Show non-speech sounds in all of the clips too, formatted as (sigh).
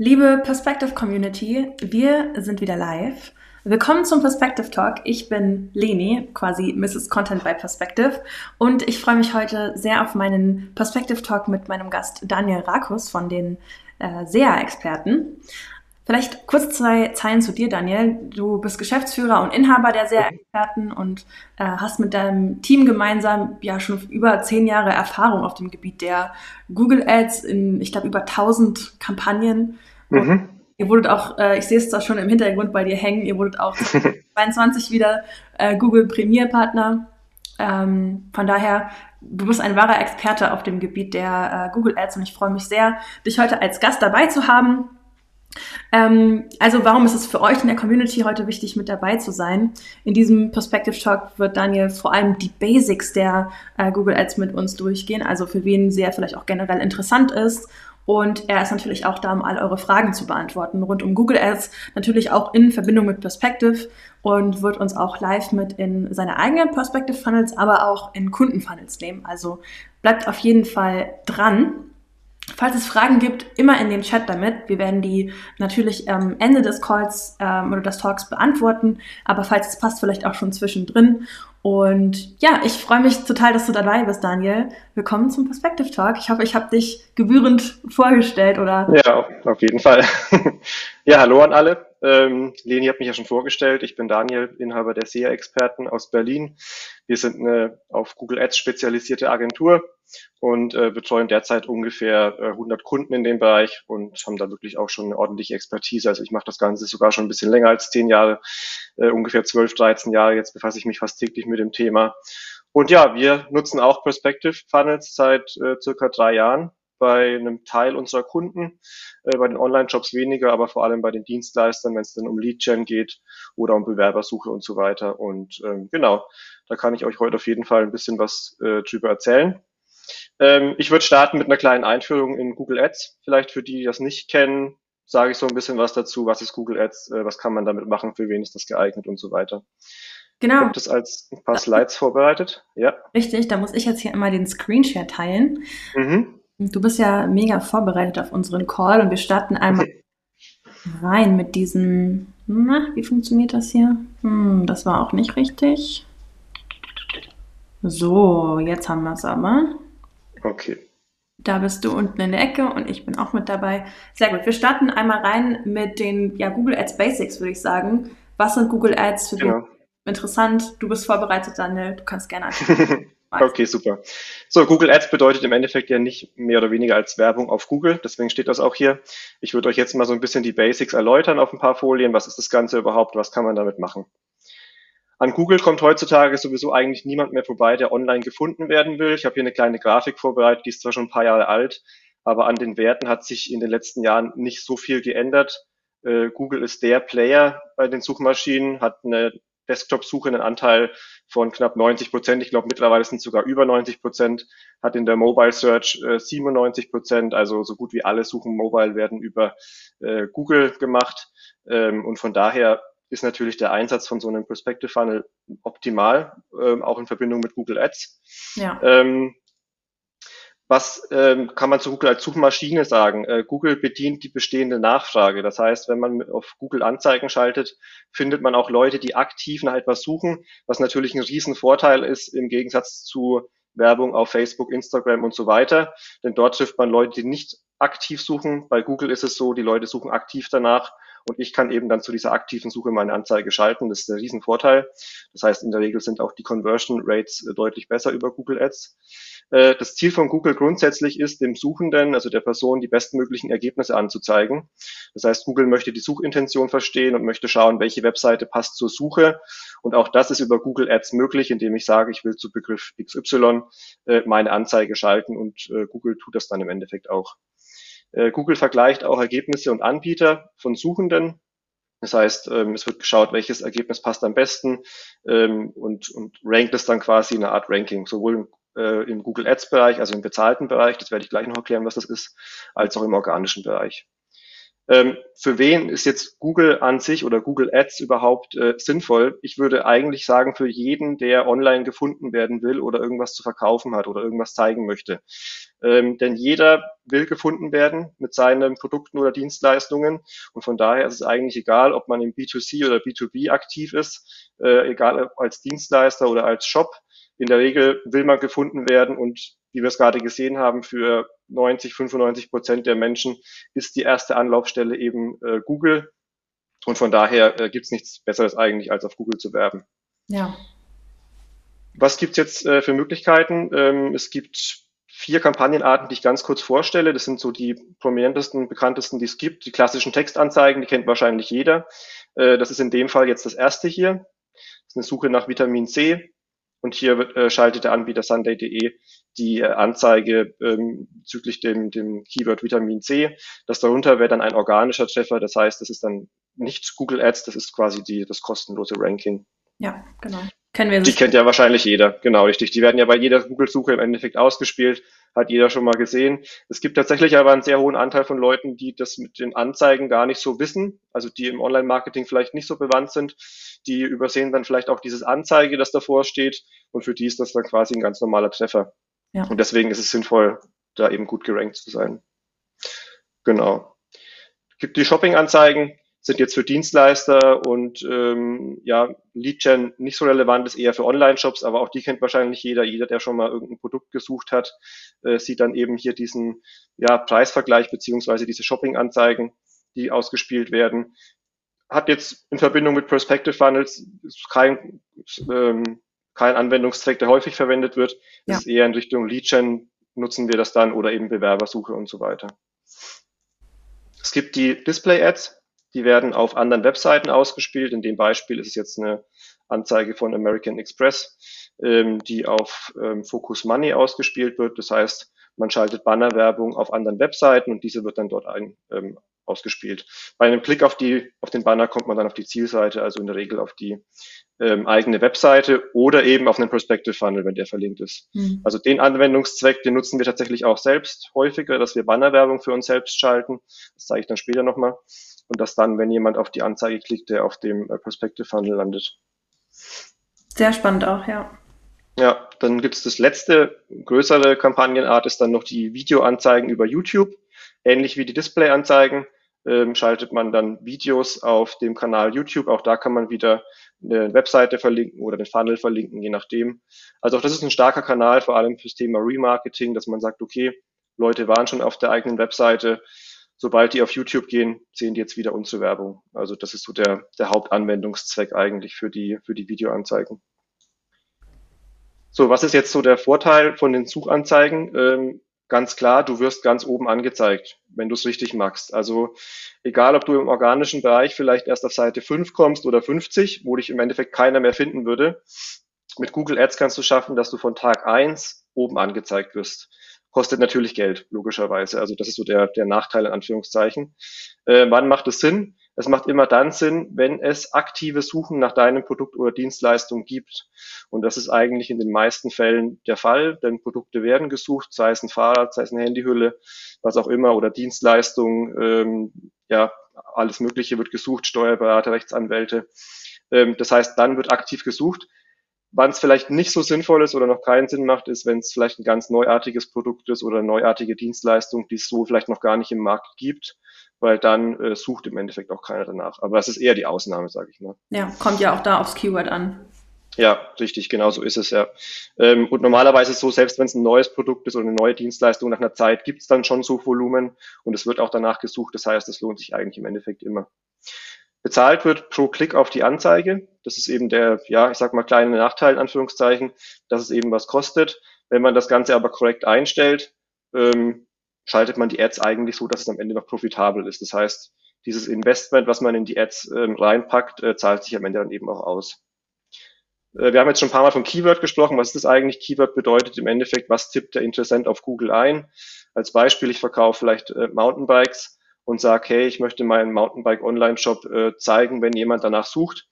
Liebe Perspective Community, wir sind wieder live. Willkommen zum Perspective Talk. Ich bin Leni, quasi Mrs. Content by Perspective. Und ich freue mich heute sehr auf meinen Perspective Talk mit meinem Gast Daniel Rakus von den äh, SEA-Experten. Vielleicht kurz zwei Zeilen zu dir, Daniel. Du bist Geschäftsführer und Inhaber der SEA-Experten und äh, hast mit deinem Team gemeinsam ja schon über zehn Jahre Erfahrung auf dem Gebiet der Google Ads in, ich glaube, über 1000 Kampagnen Mhm. Ihr wurdet auch, äh, ich sehe es zwar schon im Hintergrund bei dir hängen, ihr wurdet auch (laughs) 22 wieder äh, Google Premier Partner. Ähm, von daher, du bist ein wahrer Experte auf dem Gebiet der äh, Google Ads und ich freue mich sehr, dich heute als Gast dabei zu haben. Ähm, also warum ist es für euch in der Community heute wichtig, mit dabei zu sein? In diesem Perspective Talk wird Daniel vor allem die Basics der äh, Google Ads mit uns durchgehen, also für wen sehr vielleicht auch generell interessant ist und er ist natürlich auch da, um all eure Fragen zu beantworten rund um Google Ads, natürlich auch in Verbindung mit Perspective und wird uns auch live mit in seine eigenen Perspective Funnels, aber auch in Kundenfunnels nehmen. Also bleibt auf jeden Fall dran. Falls es Fragen gibt, immer in den Chat damit. Wir werden die natürlich am Ende des Calls ähm, oder des Talks beantworten, aber falls es passt, vielleicht auch schon zwischendrin. Und ja, ich freue mich total, dass du dabei bist, Daniel. Willkommen zum Perspective Talk. Ich hoffe, ich habe dich gebührend vorgestellt, oder? Ja, auf jeden Fall. (laughs) ja, hallo an alle. Ähm, Leni hat mich ja schon vorgestellt. Ich bin Daniel, Inhaber der SEA-Experten aus Berlin. Wir sind eine auf Google Ads spezialisierte Agentur und äh, betreuen derzeit ungefähr äh, 100 Kunden in dem Bereich und haben da wirklich auch schon eine ordentliche Expertise. Also ich mache das Ganze sogar schon ein bisschen länger als zehn Jahre, äh, ungefähr 12, 13 Jahre. Jetzt befasse ich mich fast täglich mit dem Thema. Und ja, wir nutzen auch Perspective Funnels seit äh, circa drei Jahren bei einem Teil unserer Kunden, äh, bei den Online-Jobs weniger, aber vor allem bei den Dienstleistern, wenn es dann um Lead-Gen geht oder um Bewerbersuche und so weiter. Und ähm, genau, da kann ich euch heute auf jeden Fall ein bisschen was äh, drüber erzählen. Ähm, ich würde starten mit einer kleinen Einführung in Google Ads. Vielleicht für die, die das nicht kennen, sage ich so ein bisschen was dazu. Was ist Google Ads? Äh, was kann man damit machen? Für wen ist das geeignet und so weiter. Genau. Gibt es als ein paar Slides vorbereitet? Ja. Richtig, da muss ich jetzt hier immer den Screenshare teilen. Mhm. Du bist ja mega vorbereitet auf unseren Call und wir starten einmal (laughs) rein mit diesem. Na, wie funktioniert das hier? Hm, das war auch nicht richtig. So, jetzt haben wir es aber. Okay. Da bist du unten in der Ecke und ich bin auch mit dabei. Sehr gut. Wir starten einmal rein mit den ja, Google Ads Basics, würde ich sagen. Was sind Google Ads für genau. dich? Interessant. Du bist vorbereitet, Daniel. Du kannst gerne (laughs) anfangen. Okay, super. So, Google Ads bedeutet im Endeffekt ja nicht mehr oder weniger als Werbung auf Google. Deswegen steht das auch hier. Ich würde euch jetzt mal so ein bisschen die Basics erläutern auf ein paar Folien. Was ist das Ganze überhaupt? Was kann man damit machen? An Google kommt heutzutage sowieso eigentlich niemand mehr vorbei, der online gefunden werden will. Ich habe hier eine kleine Grafik vorbereitet, die ist zwar schon ein paar Jahre alt, aber an den Werten hat sich in den letzten Jahren nicht so viel geändert. Äh, Google ist der Player bei den Suchmaschinen, hat eine Desktop-Suche einen Anteil von knapp 90 Prozent. Ich glaube, mittlerweile sind es sogar über 90 Prozent. Hat in der Mobile Search äh, 97 Prozent. Also so gut wie alle Suchen mobile werden über äh, Google gemacht. Ähm, und von daher ist natürlich der Einsatz von so einem Perspective Funnel optimal, ähm, auch in Verbindung mit Google Ads. Ja. Ähm, was ähm, kann man zu Google als Suchmaschine sagen? Äh, Google bedient die bestehende Nachfrage. Das heißt, wenn man auf Google Anzeigen schaltet, findet man auch Leute, die aktiv nach etwas suchen, was natürlich ein Riesenvorteil ist im Gegensatz zu Werbung auf Facebook, Instagram und so weiter. Denn dort trifft man Leute, die nicht aktiv suchen. Bei Google ist es so, die Leute suchen aktiv danach und ich kann eben dann zu dieser aktiven Suche meine Anzeige schalten. Das ist ein Riesenvorteil. Das heißt, in der Regel sind auch die Conversion Rates äh, deutlich besser über Google Ads. Äh, das Ziel von Google grundsätzlich ist, dem Suchenden, also der Person, die bestmöglichen Ergebnisse anzuzeigen. Das heißt, Google möchte die Suchintention verstehen und möchte schauen, welche Webseite passt zur Suche. Und auch das ist über Google Ads möglich, indem ich sage, ich will zu Begriff XY äh, meine Anzeige schalten und Google tut das dann im Endeffekt auch. Äh, Google vergleicht auch Ergebnisse und Anbieter von Suchenden. Das heißt, ähm, es wird geschaut, welches Ergebnis passt am besten ähm, und, und rankt es dann quasi in einer Art Ranking, sowohl äh, im Google Ads Bereich, also im bezahlten Bereich, das werde ich gleich noch erklären, was das ist, als auch im organischen Bereich. Ähm, für wen ist jetzt Google an sich oder Google Ads überhaupt äh, sinnvoll? Ich würde eigentlich sagen, für jeden, der online gefunden werden will oder irgendwas zu verkaufen hat oder irgendwas zeigen möchte. Ähm, denn jeder will gefunden werden mit seinen Produkten oder Dienstleistungen. Und von daher ist es eigentlich egal, ob man im B2C oder B2B aktiv ist, äh, egal ob als Dienstleister oder als Shop. In der Regel will man gefunden werden und wie wir es gerade gesehen haben, für 90, 95 Prozent der Menschen ist die erste Anlaufstelle eben äh, Google. Und von daher äh, gibt es nichts Besseres eigentlich, als auf Google zu werben. Ja. Was gibt's jetzt äh, für Möglichkeiten? Ähm, es gibt vier Kampagnenarten, die ich ganz kurz vorstelle. Das sind so die prominentesten, bekanntesten, die es gibt. Die klassischen Textanzeigen, die kennt wahrscheinlich jeder. Äh, das ist in dem Fall jetzt das erste hier. Das ist eine Suche nach Vitamin C. Und hier äh, schaltet der Anbieter Sunday.de die äh, Anzeige ähm, bezüglich dem, dem Keyword Vitamin C. Das darunter wäre dann ein organischer Treffer. Das heißt, das ist dann nicht Google Ads, das ist quasi die, das kostenlose Ranking. Ja, genau. Kennen wir Die kennt ja wahrscheinlich jeder, genau richtig. Die werden ja bei jeder Google-Suche im Endeffekt ausgespielt, hat jeder schon mal gesehen. Es gibt tatsächlich aber einen sehr hohen Anteil von Leuten, die das mit den Anzeigen gar nicht so wissen, also die im Online-Marketing vielleicht nicht so bewandt sind. Die übersehen dann vielleicht auch dieses Anzeige, das davor steht und für die ist das dann quasi ein ganz normaler Treffer. Ja. Und deswegen ist es sinnvoll, da eben gut gerankt zu sein. Genau. Es gibt die Shopping-Anzeigen, sind jetzt für Dienstleister und ähm, ja, Lead-Gen nicht so relevant, ist eher für Online-Shops, aber auch die kennt wahrscheinlich jeder. Jeder, der schon mal irgendein Produkt gesucht hat, äh, sieht dann eben hier diesen ja, Preisvergleich beziehungsweise diese Shopping-Anzeigen, die ausgespielt werden. Hat jetzt in Verbindung mit Perspective Funnels kein, ähm, kein Anwendungszweck, der häufig verwendet wird. Ja. Es ist eher in Richtung Lead-Gen nutzen wir das dann oder eben Bewerbersuche und so weiter. Es gibt die Display-Ads, die werden auf anderen Webseiten ausgespielt. In dem Beispiel ist es jetzt eine Anzeige von American Express, ähm, die auf ähm, Focus Money ausgespielt wird. Das heißt, man schaltet Bannerwerbung auf anderen Webseiten und diese wird dann dort ein, ähm, ausgespielt. Bei einem Klick auf, die, auf den Banner kommt man dann auf die Zielseite, also in der Regel auf die ähm, eigene Webseite oder eben auf einen Perspective Funnel, wenn der verlinkt ist. Mhm. Also den Anwendungszweck, den nutzen wir tatsächlich auch selbst häufiger, dass wir Bannerwerbung für uns selbst schalten. Das zeige ich dann später nochmal. Und dass dann, wenn jemand auf die Anzeige klickt, der auf dem äh, Perspective Funnel landet. Sehr spannend auch, ja. Ja, dann gibt es das letzte größere Kampagnenart, ist dann noch die Videoanzeigen über YouTube. Ähnlich wie die Displayanzeigen ähm, schaltet man dann Videos auf dem Kanal YouTube. Auch da kann man wieder eine Webseite verlinken oder den Funnel verlinken, je nachdem. Also auch das ist ein starker Kanal, vor allem fürs Thema Remarketing, dass man sagt, okay, Leute waren schon auf der eigenen Webseite. Sobald die auf YouTube gehen, sehen die jetzt wieder unsere Werbung. Also das ist so der, der Hauptanwendungszweck eigentlich für die, für die Videoanzeigen. So, was ist jetzt so der Vorteil von den Suchanzeigen? Ähm, ganz klar, du wirst ganz oben angezeigt, wenn du es richtig machst. Also egal, ob du im organischen Bereich vielleicht erst auf Seite 5 kommst oder 50, wo dich im Endeffekt keiner mehr finden würde. Mit Google Ads kannst du schaffen, dass du von Tag 1 oben angezeigt wirst. Kostet natürlich Geld, logischerweise. Also das ist so der, der Nachteil in Anführungszeichen. Äh, wann macht es Sinn? Es macht immer dann Sinn, wenn es aktive Suchen nach deinem Produkt oder Dienstleistung gibt. Und das ist eigentlich in den meisten Fällen der Fall, denn Produkte werden gesucht, sei es ein Fahrrad, sei es eine Handyhülle, was auch immer, oder Dienstleistungen, ähm, ja, alles Mögliche wird gesucht, Steuerberater, Rechtsanwälte. Ähm, das heißt, dann wird aktiv gesucht. Wann es vielleicht nicht so sinnvoll ist oder noch keinen Sinn macht, ist, wenn es vielleicht ein ganz neuartiges Produkt ist oder neuartige Dienstleistung, die es so vielleicht noch gar nicht im Markt gibt weil dann äh, sucht im Endeffekt auch keiner danach. Aber das ist eher die Ausnahme, sage ich mal. Ja, kommt ja auch da aufs Keyword an. Ja, richtig, genau so ist es ja. Ähm, und normalerweise ist es so, selbst wenn es ein neues Produkt ist oder eine neue Dienstleistung nach einer Zeit, gibt es dann schon so Volumen und es wird auch danach gesucht. Das heißt, es lohnt sich eigentlich im Endeffekt immer. Bezahlt wird pro Klick auf die Anzeige. Das ist eben der, ja, ich sag mal, kleine Nachteil in Anführungszeichen, dass es eben was kostet. Wenn man das Ganze aber korrekt einstellt, ähm, schaltet man die Ads eigentlich so, dass es am Ende noch profitabel ist. Das heißt, dieses Investment, was man in die Ads ähm, reinpackt, äh, zahlt sich am Ende dann eben auch aus. Äh, wir haben jetzt schon ein paar Mal von Keyword gesprochen. Was ist das eigentlich? Keyword bedeutet im Endeffekt, was tippt der Interessent auf Google ein? Als Beispiel, ich verkaufe vielleicht äh, Mountainbikes und sage, hey, ich möchte meinen Mountainbike Online-Shop äh, zeigen, wenn jemand danach sucht.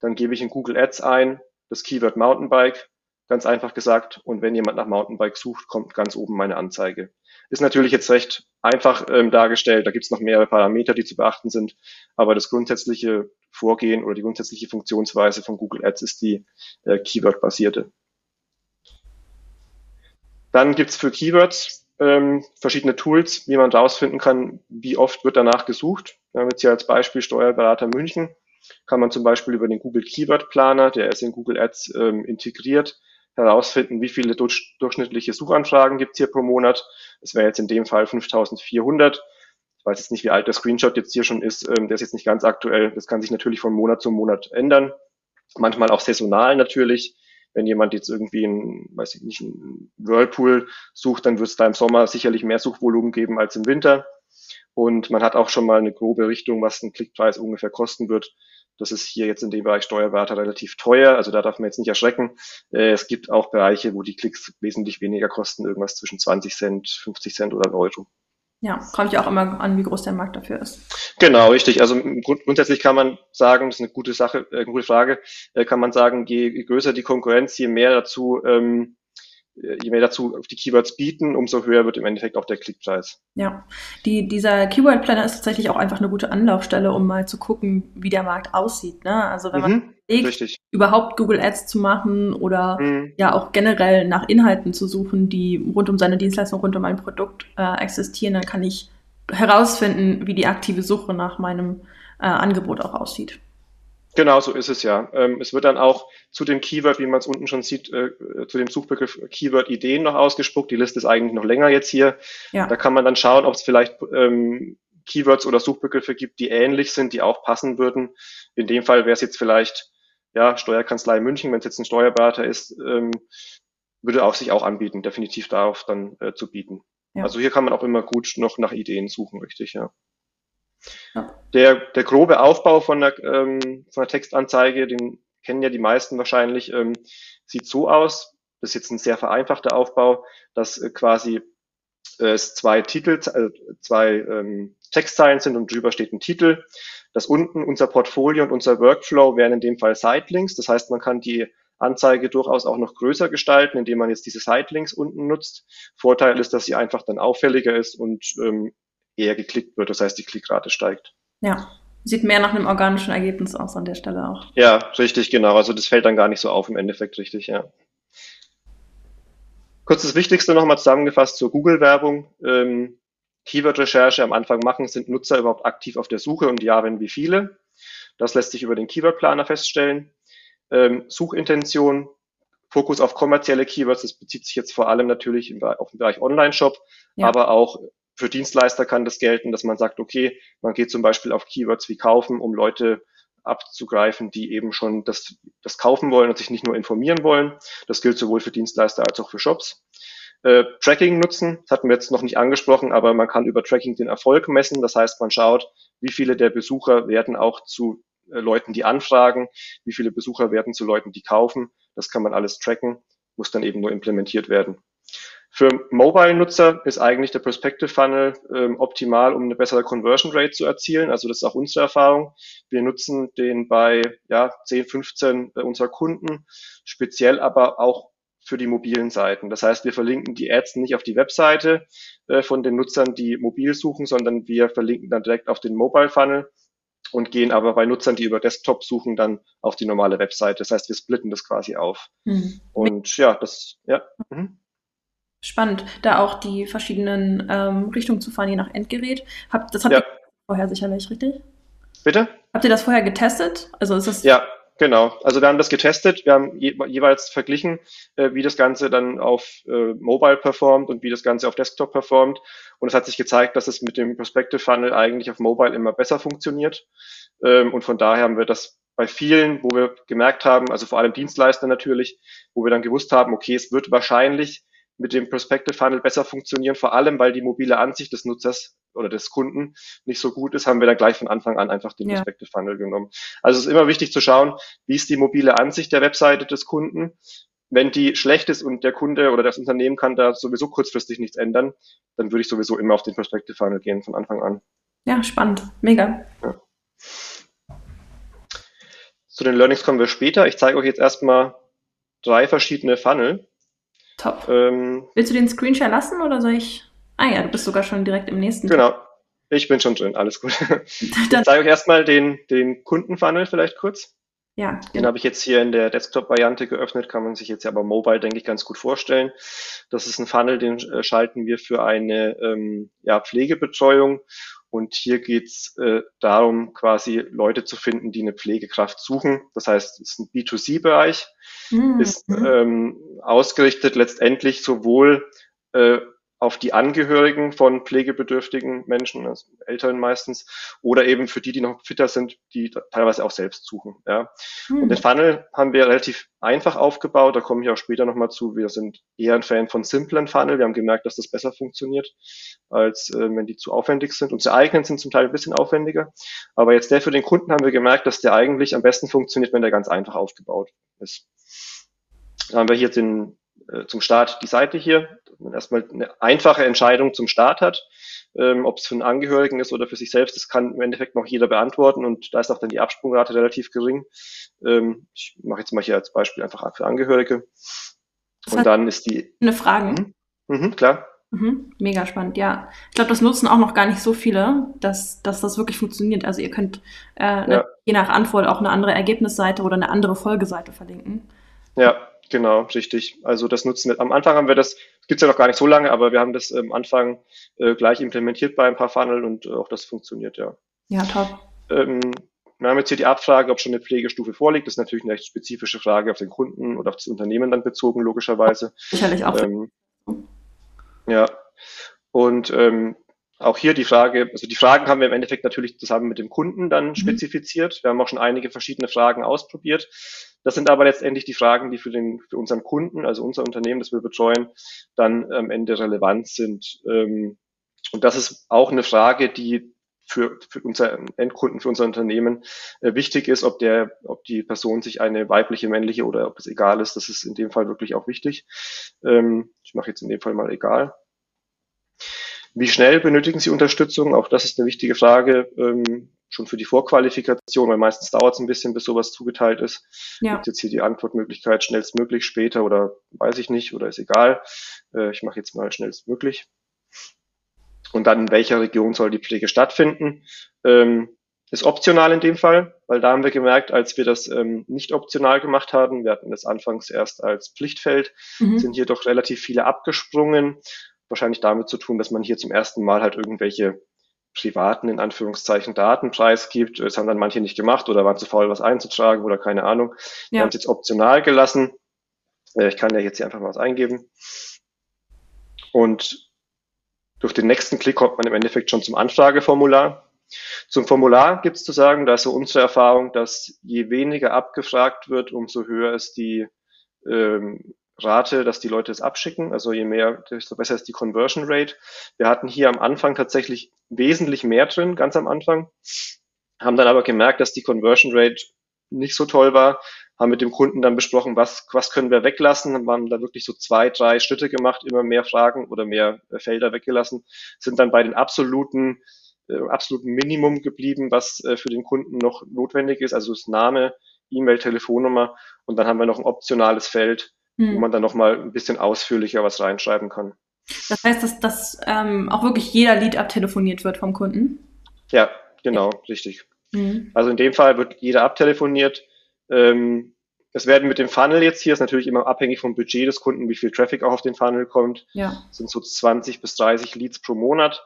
Dann gebe ich in Google Ads ein, das Keyword Mountainbike. ganz einfach gesagt. Und wenn jemand nach Mountainbike sucht, kommt ganz oben meine Anzeige. Ist natürlich jetzt recht einfach ähm, dargestellt. Da gibt es noch mehrere Parameter, die zu beachten sind. Aber das grundsätzliche Vorgehen oder die grundsätzliche Funktionsweise von Google Ads ist die äh, Keyword-basierte. Dann gibt's für Keywords ähm, verschiedene Tools, wie man rausfinden kann, wie oft wird danach gesucht. Wir haben jetzt hier als Beispiel Steuerberater München. Kann man zum Beispiel über den Google Keyword Planer, der ist in Google Ads ähm, integriert, herausfinden, wie viele durch, durchschnittliche Suchanfragen gibt's hier pro Monat. Das wäre jetzt in dem Fall 5400. Ich weiß jetzt nicht, wie alt der Screenshot jetzt hier schon ist. Ähm, der ist jetzt nicht ganz aktuell. Das kann sich natürlich von Monat zu Monat ändern. Manchmal auch saisonal natürlich. Wenn jemand jetzt irgendwie ein, weiß ich nicht, ein Whirlpool sucht, dann wird es da im Sommer sicherlich mehr Suchvolumen geben als im Winter. Und man hat auch schon mal eine grobe Richtung, was ein Klickpreis ungefähr kosten wird. Das ist hier jetzt in dem Bereich Steuerberater relativ teuer, also da darf man jetzt nicht erschrecken. Äh, es gibt auch Bereiche, wo die Klicks wesentlich weniger kosten, irgendwas zwischen 20 Cent, 50 Cent oder Euro. Ja, kommt ja auch immer an, wie groß der Markt dafür ist. Genau, richtig. Also grund grundsätzlich kann man sagen, das ist eine gute Sache, äh, eine gute Frage, äh, kann man sagen, je größer die Konkurrenz, je mehr dazu ähm, je mehr dazu auf die Keywords bieten, umso höher wird im Endeffekt auch der Klickpreis. Ja, die, dieser Keyword Planner ist tatsächlich auch einfach eine gute Anlaufstelle, um mal zu gucken, wie der Markt aussieht. Ne? Also wenn man mhm, überlegt, überhaupt Google Ads zu machen oder mhm. ja auch generell nach Inhalten zu suchen, die rund um seine Dienstleistung, rund um ein Produkt äh, existieren, dann kann ich herausfinden, wie die aktive Suche nach meinem äh, Angebot auch aussieht. Genau, so ist es ja. Ähm, es wird dann auch zu dem Keyword, wie man es unten schon sieht, äh, zu dem Suchbegriff Keyword Ideen noch ausgespuckt. Die Liste ist eigentlich noch länger jetzt hier. Ja. Da kann man dann schauen, ob es vielleicht ähm, Keywords oder Suchbegriffe gibt, die ähnlich sind, die auch passen würden. In dem Fall wäre es jetzt vielleicht ja Steuerkanzlei München, wenn es jetzt ein Steuerberater ist, ähm, würde auch sich auch anbieten, definitiv darauf dann äh, zu bieten. Ja. Also hier kann man auch immer gut noch nach Ideen suchen, richtig, ja. Ja. Der, der grobe Aufbau von der, ähm, von der Textanzeige, den kennen ja die meisten wahrscheinlich, ähm, sieht so aus. Das ist jetzt ein sehr vereinfachter Aufbau, dass äh, quasi äh, es zwei Titel, äh, zwei ähm, Textzeilen sind und drüber steht ein Titel. Das unten unser Portfolio und unser Workflow wären in dem Fall Sitelinks. Das heißt, man kann die Anzeige durchaus auch noch größer gestalten, indem man jetzt diese Sitelinks unten nutzt. Vorteil ist, dass sie einfach dann auffälliger ist und ähm, eher geklickt wird. Das heißt, die Klickrate steigt. Ja, sieht mehr nach einem organischen Ergebnis aus an der Stelle auch. Ja, richtig, genau. Also das fällt dann gar nicht so auf im Endeffekt, richtig, ja. Kurz das Wichtigste nochmal zusammengefasst zur Google-Werbung. Ähm, Keyword-Recherche am Anfang machen, sind Nutzer überhaupt aktiv auf der Suche und ja, wenn wie viele? Das lässt sich über den Keyword-Planer feststellen. Ähm, Suchintention, Fokus auf kommerzielle Keywords, das bezieht sich jetzt vor allem natürlich auf den Bereich Online-Shop, ja. aber auch für Dienstleister kann das gelten, dass man sagt, okay, man geht zum Beispiel auf Keywords wie kaufen, um Leute abzugreifen, die eben schon das, das kaufen wollen und sich nicht nur informieren wollen. Das gilt sowohl für Dienstleister als auch für Shops. Äh, Tracking nutzen, das hatten wir jetzt noch nicht angesprochen, aber man kann über Tracking den Erfolg messen. Das heißt, man schaut, wie viele der Besucher werden auch zu äh, Leuten, die anfragen, wie viele Besucher werden zu Leuten, die kaufen. Das kann man alles tracken, muss dann eben nur implementiert werden. Für Mobile-Nutzer ist eigentlich der Perspective Funnel ähm, optimal, um eine bessere Conversion Rate zu erzielen. Also das ist auch unsere Erfahrung. Wir nutzen den bei ja, 10, 15 unserer Kunden, speziell aber auch für die mobilen Seiten. Das heißt, wir verlinken die Ads nicht auf die Webseite äh, von den Nutzern, die mobil suchen, sondern wir verlinken dann direkt auf den Mobile Funnel und gehen aber bei Nutzern, die über Desktop suchen, dann auf die normale Webseite. Das heißt, wir splitten das quasi auf. Mhm. Und ja, das, ja. Mhm. Spannend, da auch die verschiedenen ähm, Richtungen zu fahren, je nach Endgerät. Habt, das habt ja. ihr vorher sicherlich, richtig? Bitte? Habt ihr das vorher getestet? Also ist das ja, genau. Also wir haben das getestet. Wir haben je, jeweils verglichen, äh, wie das Ganze dann auf äh, Mobile performt und wie das Ganze auf Desktop performt. Und es hat sich gezeigt, dass es mit dem Perspective Funnel eigentlich auf Mobile immer besser funktioniert. Ähm, und von daher haben wir das bei vielen, wo wir gemerkt haben, also vor allem Dienstleister natürlich, wo wir dann gewusst haben, okay, es wird wahrscheinlich mit dem Perspective Funnel besser funktionieren, vor allem weil die mobile Ansicht des Nutzers oder des Kunden nicht so gut ist, haben wir dann gleich von Anfang an einfach den ja. Perspective Funnel genommen. Also es ist immer wichtig zu schauen, wie ist die mobile Ansicht der Webseite des Kunden. Wenn die schlecht ist und der Kunde oder das Unternehmen kann da sowieso kurzfristig nichts ändern, dann würde ich sowieso immer auf den Perspective Funnel gehen von Anfang an. Ja, spannend. Mega. Ja. Zu den Learnings kommen wir später. Ich zeige euch jetzt erstmal drei verschiedene Funnel. Top. Ähm, Willst du den Screenshare lassen oder soll ich? Ah ja, du bist sogar schon direkt im nächsten. Genau. Ich bin schon drin, alles gut. (laughs) ich zeige euch erstmal den, den Kundenfunnel vielleicht kurz. Ja. Den genau. habe ich jetzt hier in der Desktop-Variante geöffnet, kann man sich jetzt aber mobile, denke ich, ganz gut vorstellen. Das ist ein Funnel, den äh, schalten wir für eine ähm, ja, Pflegebetreuung. Und hier geht's äh, darum, quasi Leute zu finden, die eine Pflegekraft suchen. Das heißt, es ist ein B2C-Bereich, mhm. ist ähm, ausgerichtet letztendlich sowohl äh, auf die Angehörigen von pflegebedürftigen Menschen, also Eltern meistens, oder eben für die, die noch fitter sind, die teilweise auch selbst suchen. Ja. Hm. Und den Funnel haben wir relativ einfach aufgebaut, da komme ich auch später nochmal zu. Wir sind eher ein Fan von simplen Funnel. Wir haben gemerkt, dass das besser funktioniert, als äh, wenn die zu aufwendig sind. Unsere eigenen sind zum Teil ein bisschen aufwendiger. Aber jetzt der für den Kunden haben wir gemerkt, dass der eigentlich am besten funktioniert, wenn der ganz einfach aufgebaut ist. Da haben wir hier den äh, zum Start die Seite hier, dass man erstmal eine einfache Entscheidung zum Start hat. Ähm, ob es für einen Angehörigen ist oder für sich selbst, das kann im Endeffekt noch jeder beantworten und da ist auch dann die Absprungrate relativ gering. Ähm, ich mache jetzt mal hier als Beispiel einfach für Angehörige. Das und dann ist die. Eine Frage. Mhm, mhm klar. Mhm, mega spannend, ja. Ich glaube, das nutzen auch noch gar nicht so viele, dass, dass das wirklich funktioniert. Also ihr könnt äh, ja. je nach Antwort auch eine andere Ergebnisseite oder eine andere Folgeseite verlinken. Ja, Genau, richtig. Also das nutzen wir. Am Anfang haben wir das, gibt's ja noch gar nicht so lange, aber wir haben das am Anfang äh, gleich implementiert bei ein paar Funnel und äh, auch das funktioniert, ja. Ja, top. Ähm, wir haben jetzt hier die Abfrage, ob schon eine Pflegestufe vorliegt. Das ist natürlich eine recht spezifische Frage auf den Kunden oder auf das Unternehmen dann bezogen, logischerweise. Sicherlich auch. Ähm, ja. Und ähm, auch hier die Frage, also die Fragen haben wir im Endeffekt natürlich zusammen mit dem Kunden dann mhm. spezifiziert. Wir haben auch schon einige verschiedene Fragen ausprobiert. Das sind aber letztendlich die Fragen, die für, den, für unseren Kunden, also unser Unternehmen, das wir betreuen, dann am Ende relevant sind. Ähm, und das ist auch eine Frage, die für, für unser Endkunden, für unser Unternehmen äh, wichtig ist, ob der, ob die Person sich eine weibliche, männliche oder ob es egal ist. Das ist in dem Fall wirklich auch wichtig. Ähm, ich mache jetzt in dem Fall mal egal. Wie schnell benötigen Sie Unterstützung? Auch das ist eine wichtige Frage. Ähm, schon für die Vorqualifikation, weil meistens dauert es ein bisschen, bis sowas zugeteilt ist. Ja. Gibt jetzt hier die Antwortmöglichkeit schnellstmöglich später oder weiß ich nicht oder ist egal. Äh, ich mache jetzt mal schnellstmöglich. Und dann in welcher Region soll die Pflege stattfinden? Ähm, ist optional in dem Fall, weil da haben wir gemerkt, als wir das ähm, nicht optional gemacht haben, wir hatten das anfangs erst als Pflichtfeld, mhm. sind hier doch relativ viele abgesprungen. Wahrscheinlich damit zu tun, dass man hier zum ersten Mal halt irgendwelche privaten, in Anführungszeichen, Daten preisgibt. Das haben dann manche nicht gemacht oder waren zu faul, was einzutragen oder keine Ahnung. Ja. Wir haben es jetzt optional gelassen. Äh, ich kann ja jetzt hier einfach mal was eingeben. Und durch den nächsten Klick kommt man im Endeffekt schon zum Anfrageformular. Zum Formular gibt es zu sagen, da ist so unsere Erfahrung, dass je weniger abgefragt wird, umso höher ist die ähm, Rate, dass die Leute es abschicken. Also je mehr, desto besser ist die Conversion Rate. Wir hatten hier am Anfang tatsächlich wesentlich mehr drin, ganz am Anfang, haben dann aber gemerkt, dass die Conversion Rate nicht so toll war, haben mit dem Kunden dann besprochen, was, was können wir weglassen, haben da wirklich so zwei, drei Schritte gemacht, immer mehr Fragen oder mehr äh, Felder weggelassen, sind dann bei den absoluten, äh, absoluten Minimum geblieben, was äh, für den Kunden noch notwendig ist, also das Name, E-Mail, Telefonnummer. Und dann haben wir noch ein optionales Feld, hm. wo man dann nochmal ein bisschen ausführlicher was reinschreiben kann. Das heißt, dass, dass ähm, auch wirklich jeder Lied abtelefoniert wird vom Kunden? Ja, genau, richtig. Mhm. Also in dem Fall wird jeder abtelefoniert. Ähm, es werden mit dem Funnel jetzt hier, ist natürlich immer abhängig vom Budget des Kunden, wie viel Traffic auch auf den Funnel kommt. Ja. Das sind so 20 bis 30 Leads pro Monat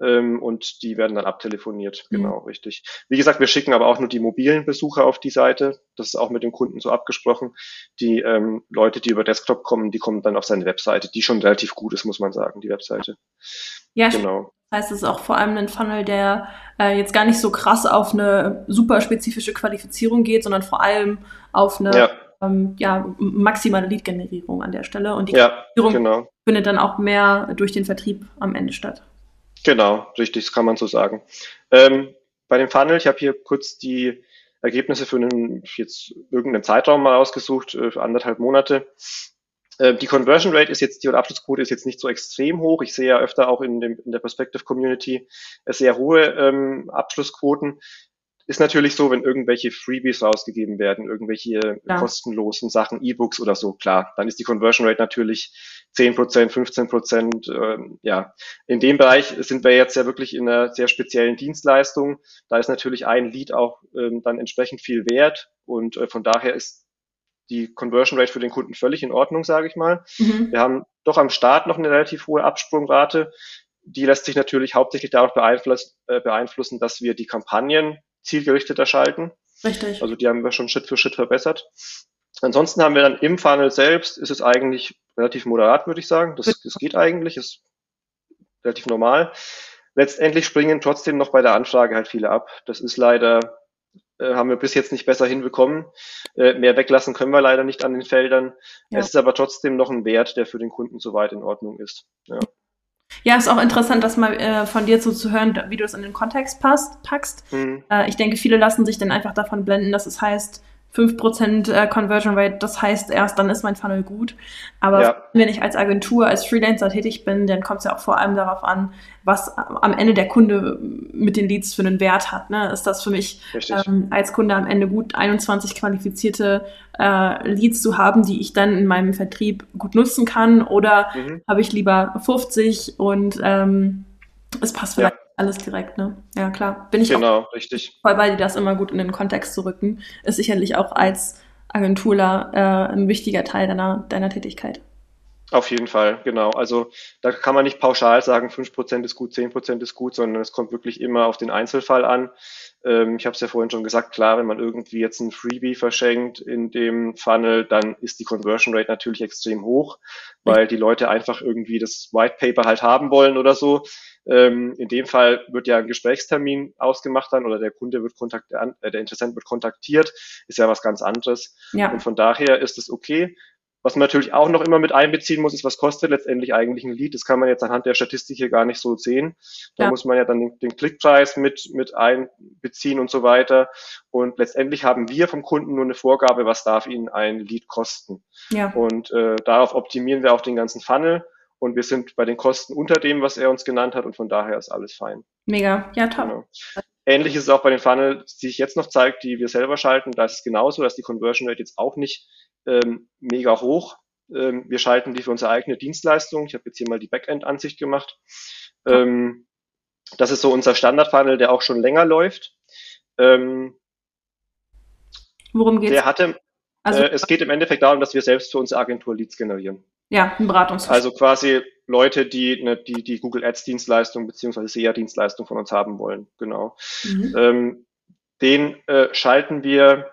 ähm, und die werden dann abtelefoniert. Mhm. Genau, richtig. Wie gesagt, wir schicken aber auch nur die mobilen Besucher auf die Seite. Das ist auch mit dem Kunden so abgesprochen. Die ähm, Leute, die über Desktop kommen, die kommen dann auf seine Webseite, die schon relativ gut ist, muss man sagen, die Webseite. Ja, genau. Das heißt, es ist auch vor allem ein Funnel, der äh, jetzt gar nicht so krass auf eine super spezifische Qualifizierung geht, sondern vor allem auf eine ja. Ähm, ja, maximale Lead-Generierung an der Stelle. Und die ja, genau. findet dann auch mehr durch den Vertrieb am Ende statt. Genau, richtig, das kann man so sagen. Ähm, bei dem Funnel, ich habe hier kurz die Ergebnisse für einen, jetzt irgendeinen Zeitraum mal ausgesucht, äh, für anderthalb Monate. Äh, die Conversion Rate ist jetzt, die Abschlussquote ist jetzt nicht so extrem hoch. Ich sehe ja öfter auch in, dem, in der Perspective Community sehr hohe ähm, Abschlussquoten. ist natürlich so, wenn irgendwelche Freebies rausgegeben werden, irgendwelche ja. kostenlosen Sachen, E-Books oder so, klar, dann ist die Conversion Rate natürlich 10 Prozent, 15 Prozent. Äh, ja, in dem Bereich sind wir jetzt ja wirklich in einer sehr speziellen Dienstleistung. Da ist natürlich ein Lead auch ähm, dann entsprechend viel wert und äh, von daher ist die Conversion Rate für den Kunden völlig in Ordnung, sage ich mal. Mhm. Wir haben doch am Start noch eine relativ hohe Absprungrate. Die lässt sich natürlich hauptsächlich darauf beeinflussen, äh, beeinflussen dass wir die Kampagnen zielgerichteter schalten. Richtig. Also die haben wir schon Schritt für Schritt verbessert. Ansonsten haben wir dann im Funnel selbst, ist es eigentlich relativ moderat, würde ich sagen. Das, das geht eigentlich, ist relativ normal. Letztendlich springen trotzdem noch bei der Anfrage halt viele ab. Das ist leider, äh, haben wir bis jetzt nicht besser hinbekommen. Äh, mehr weglassen können wir leider nicht an den Feldern. Ja. Es ist aber trotzdem noch ein Wert, der für den Kunden soweit in Ordnung ist. Ja. Ja, ist auch interessant, das mal äh, von dir so zu hören, wie du es in den Kontext passt, packst. Mhm. Äh, ich denke, viele lassen sich dann einfach davon blenden, dass es heißt, 5% äh, Conversion Rate, das heißt erst, dann ist mein Funnel gut. Aber ja. wenn ich als Agentur, als Freelancer tätig bin, dann kommt es ja auch vor allem darauf an, was am Ende der Kunde mit den Leads für einen Wert hat. Ne? Ist das für mich ähm, als Kunde am Ende gut, 21 qualifizierte äh, Leads zu haben, die ich dann in meinem Vertrieb gut nutzen kann? Oder mhm. habe ich lieber 50 und ähm, es passt vielleicht alles direkt, ne? Ja, klar. Bin ich genau, richtig. voll bei dir, das immer gut in den Kontext zu rücken. Ist sicherlich auch als Agenturler äh, ein wichtiger Teil deiner, deiner Tätigkeit. Auf jeden Fall, genau. Also da kann man nicht pauschal sagen, fünf Prozent ist gut, zehn Prozent ist gut, sondern es kommt wirklich immer auf den Einzelfall an. Ähm, ich habe es ja vorhin schon gesagt, klar, wenn man irgendwie jetzt ein Freebie verschenkt in dem Funnel, dann ist die Conversion Rate natürlich extrem hoch, weil die Leute einfach irgendwie das White Paper halt haben wollen oder so. Ähm, in dem Fall wird ja ein Gesprächstermin ausgemacht dann oder der Kunde wird kontaktiert, äh, der Interessent wird kontaktiert, ist ja was ganz anderes. Ja. Und von daher ist es okay. Was man natürlich auch noch immer mit einbeziehen muss, ist, was kostet letztendlich eigentlich ein Lead? Das kann man jetzt anhand der Statistik hier gar nicht so sehen. Da ja. muss man ja dann den, den, Klickpreis mit, mit einbeziehen und so weiter. Und letztendlich haben wir vom Kunden nur eine Vorgabe, was darf ihn ein Lead kosten. Ja. Und äh, darauf optimieren wir auch den ganzen Funnel und wir sind bei den Kosten unter dem, was er uns genannt hat und von daher ist alles fein. Mega, ja, top. Genau. Ähnlich ist es auch bei den Funnels, die ich jetzt noch zeige, die wir selber schalten. Da ist es genauso, dass die Conversion Rate jetzt auch nicht ähm, mega hoch. Ähm, wir schalten die für unsere eigene Dienstleistung. Ich habe jetzt hier mal die Backend-Ansicht gemacht. Ähm, das ist so unser Standard-Funnel, der auch schon länger läuft. Ähm, Worum geht es? Der hatte, also, äh, es geht im Endeffekt darum, dass wir selbst für unsere Agentur Leads generieren. Ja, ein Beratungsvertrag. Also quasi Leute, die ne, die, die Google Ads Dienstleistung beziehungsweise SEA Dienstleistung von uns haben wollen. Genau. Mhm. Ähm, den äh, schalten wir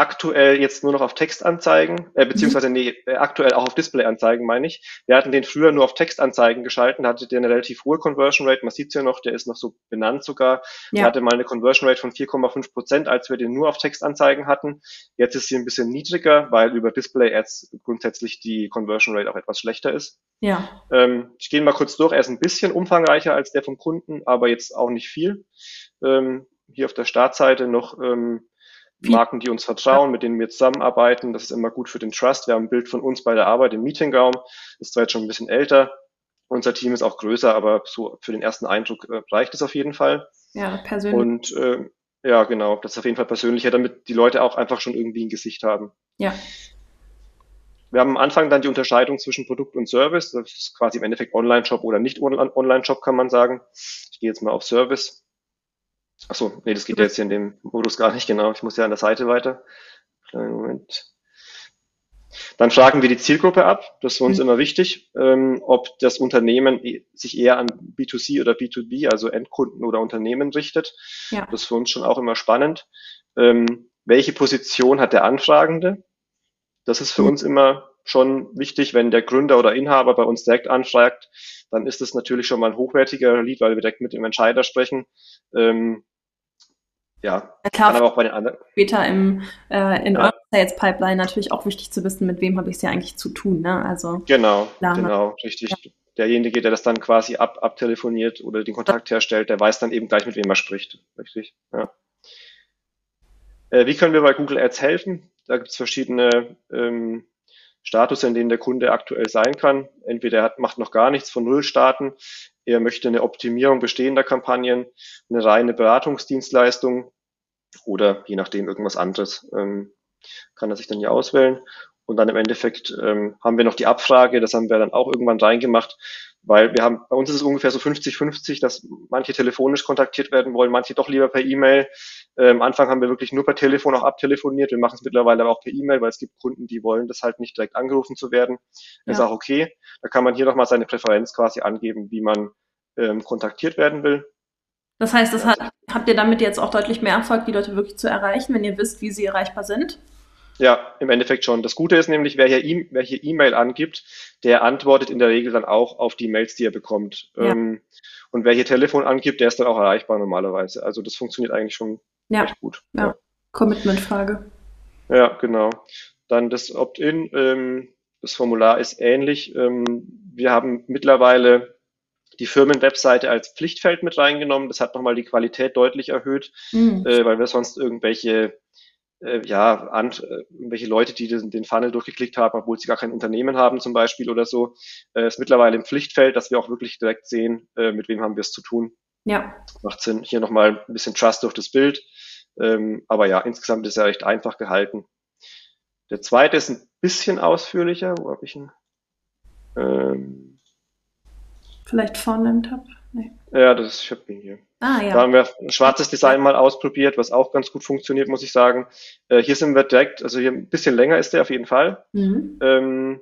aktuell jetzt nur noch auf Textanzeigen, äh, beziehungsweise nee, äh, aktuell auch auf Displayanzeigen, meine ich. Wir hatten den früher nur auf Textanzeigen geschalten, hatte der eine relativ hohe Conversion Rate, man sieht es ja noch, der ist noch so benannt sogar. Ja. Der hatte mal eine Conversion Rate von 4,5 Prozent, als wir den nur auf Textanzeigen hatten. Jetzt ist sie ein bisschen niedriger, weil über Display-Ads grundsätzlich die Conversion Rate auch etwas schlechter ist. Ja. Ähm, ich gehe mal kurz durch, er ist ein bisschen umfangreicher als der vom Kunden, aber jetzt auch nicht viel. Ähm, hier auf der Startseite noch ähm, Marken, die uns vertrauen, mit denen wir zusammenarbeiten. Das ist immer gut für den Trust. Wir haben ein Bild von uns bei der Arbeit im Meetingraum. Ist zwar jetzt schon ein bisschen älter. Unser Team ist auch größer, aber so für den ersten Eindruck äh, reicht es auf jeden Fall. Ja, persönlich. Und äh, ja, genau, das ist auf jeden Fall persönlicher, damit die Leute auch einfach schon irgendwie ein Gesicht haben. Ja. Wir haben am Anfang dann die Unterscheidung zwischen Produkt und Service. Das ist quasi im Endeffekt Online-Shop oder nicht Online-Shop, kann man sagen. Ich gehe jetzt mal auf Service. Achso, nee, das geht ja jetzt hier in dem Modus gar nicht genau. Ich muss ja an der Seite weiter. Kleinen Moment. Dann fragen wir die Zielgruppe ab. Das ist für uns mhm. immer wichtig, ähm, ob das Unternehmen e, sich eher an B2C oder B2B, also Endkunden oder Unternehmen richtet. Ja. Das ist für uns schon auch immer spannend. Ähm, welche Position hat der Anfragende? Das ist für mhm. uns immer schon wichtig, wenn der Gründer oder Inhaber bei uns direkt anfragt, dann ist es natürlich schon mal ein hochwertiger Lead, weil wir direkt mit dem Entscheider sprechen. Ähm, ja, ja klar, aber auch bei den anderen. Später im, äh, in ja. eurer Sales Pipeline natürlich auch wichtig zu wissen, mit wem habe ich es ja eigentlich zu tun. Ne? Also, genau, klar, genau, richtig. Ja. Derjenige, der das dann quasi ab, abtelefoniert oder den Kontakt herstellt, der weiß dann eben gleich, mit wem er spricht. Richtig, ja. Äh, wie können wir bei Google Ads helfen? Da gibt es verschiedene ähm, Status, in dem der Kunde aktuell sein kann. Entweder er hat, macht noch gar nichts von Null starten, er möchte eine Optimierung bestehender Kampagnen, eine reine Beratungsdienstleistung oder je nachdem irgendwas anderes ähm, kann er sich dann hier auswählen. Und dann im Endeffekt ähm, haben wir noch die Abfrage, das haben wir dann auch irgendwann reingemacht, weil wir haben, bei uns ist es ungefähr so 50-50, dass manche telefonisch kontaktiert werden wollen, manche doch lieber per E-Mail. Ähm, am Anfang haben wir wirklich nur per Telefon auch abtelefoniert. Wir machen es mittlerweile aber auch per E-Mail, weil es gibt Kunden, die wollen das halt nicht direkt angerufen zu werden. Ja. Ist auch okay. Da kann man hier nochmal seine Präferenz quasi angeben, wie man ähm, kontaktiert werden will. Das heißt, das hat, habt ihr damit jetzt auch deutlich mehr Erfolg, die Leute wirklich zu erreichen, wenn ihr wisst, wie sie erreichbar sind? Ja, im Endeffekt schon. Das Gute ist nämlich, wer hier E- wer hier E-Mail angibt, der antwortet in der Regel dann auch auf die Mails, die er bekommt. Ja. Ähm, und wer hier Telefon angibt, der ist dann auch erreichbar normalerweise. Also das funktioniert eigentlich schon ja. recht gut. Ja, ja. Commitment-Frage. Ja, genau. Dann das Opt-in, ähm, das Formular ist ähnlich. Ähm, wir haben mittlerweile die Firmenwebseite als Pflichtfeld mit reingenommen. Das hat nochmal die Qualität deutlich erhöht, mhm. äh, weil wir sonst irgendwelche äh, ja, an, äh, irgendwelche Leute, die den, den Funnel durchgeklickt haben, obwohl sie gar kein Unternehmen haben zum Beispiel oder so, äh, ist mittlerweile im Pflichtfeld, dass wir auch wirklich direkt sehen, äh, mit wem haben wir es zu tun. Ja. Macht Sinn. Hier nochmal ein bisschen Trust durch das Bild. Ähm, aber ja, insgesamt ist er recht einfach gehalten. Der zweite ist ein bisschen ausführlicher. Wo habe ich ihn? Ähm, Vielleicht vorne im Tab? Nee. Ja, das ist, ihn hier. Ah, ja. Da haben wir ein schwarzes Design mal ausprobiert, was auch ganz gut funktioniert, muss ich sagen. Äh, hier sind wir direkt, also hier ein bisschen länger ist der auf jeden Fall. Mhm. Ähm,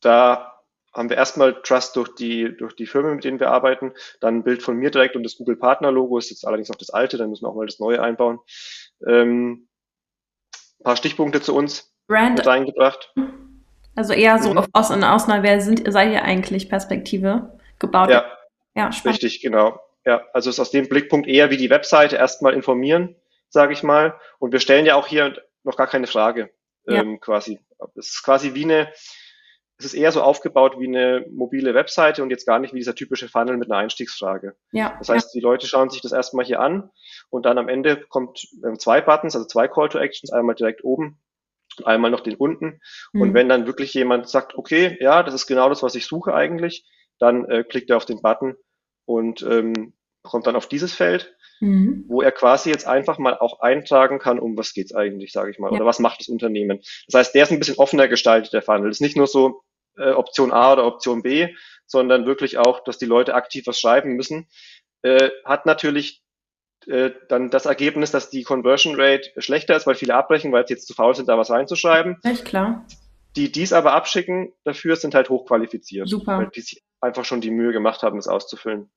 da haben wir erstmal Trust durch die, durch die Firmen, mit denen wir arbeiten, dann ein Bild von mir direkt und das Google Partner Logo ist jetzt allerdings noch das alte, dann müssen wir auch mal das neue einbauen. Ähm, ein paar Stichpunkte zu uns Brand. mit reingebracht. Also eher so mhm. auf aus und aus, wer sind, seid ihr eigentlich Perspektive gebaut? Ja, ja spannend. richtig, genau. Ja, also ist aus dem Blickpunkt eher wie die Webseite erstmal informieren, sage ich mal. Und wir stellen ja auch hier noch gar keine Frage ja. ähm, quasi. Es ist quasi wie eine, es ist eher so aufgebaut wie eine mobile Webseite und jetzt gar nicht wie dieser typische Funnel mit einer Einstiegsfrage. Ja. Das heißt, ja. die Leute schauen sich das erstmal hier an und dann am Ende kommt ähm, zwei Buttons, also zwei Call to Actions, einmal direkt oben und einmal noch den unten. Mhm. Und wenn dann wirklich jemand sagt, okay, ja, das ist genau das, was ich suche eigentlich, dann äh, klickt er auf den Button und ähm, kommt dann auf dieses Feld, mhm. wo er quasi jetzt einfach mal auch eintragen kann, um was geht's eigentlich, sage ich mal, ja. oder was macht das Unternehmen. Das heißt, der ist ein bisschen offener gestaltet, der Funnel. Das ist nicht nur so äh, Option A oder Option B, sondern wirklich auch, dass die Leute aktiv was schreiben müssen. Äh, hat natürlich äh, dann das Ergebnis, dass die Conversion Rate schlechter ist, weil viele abbrechen, weil sie jetzt zu faul sind, da was reinzuschreiben. Echt klar. Die dies aber abschicken, dafür sind halt hochqualifiziert. Super. Weil die sich einfach schon die Mühe gemacht haben, das auszufüllen.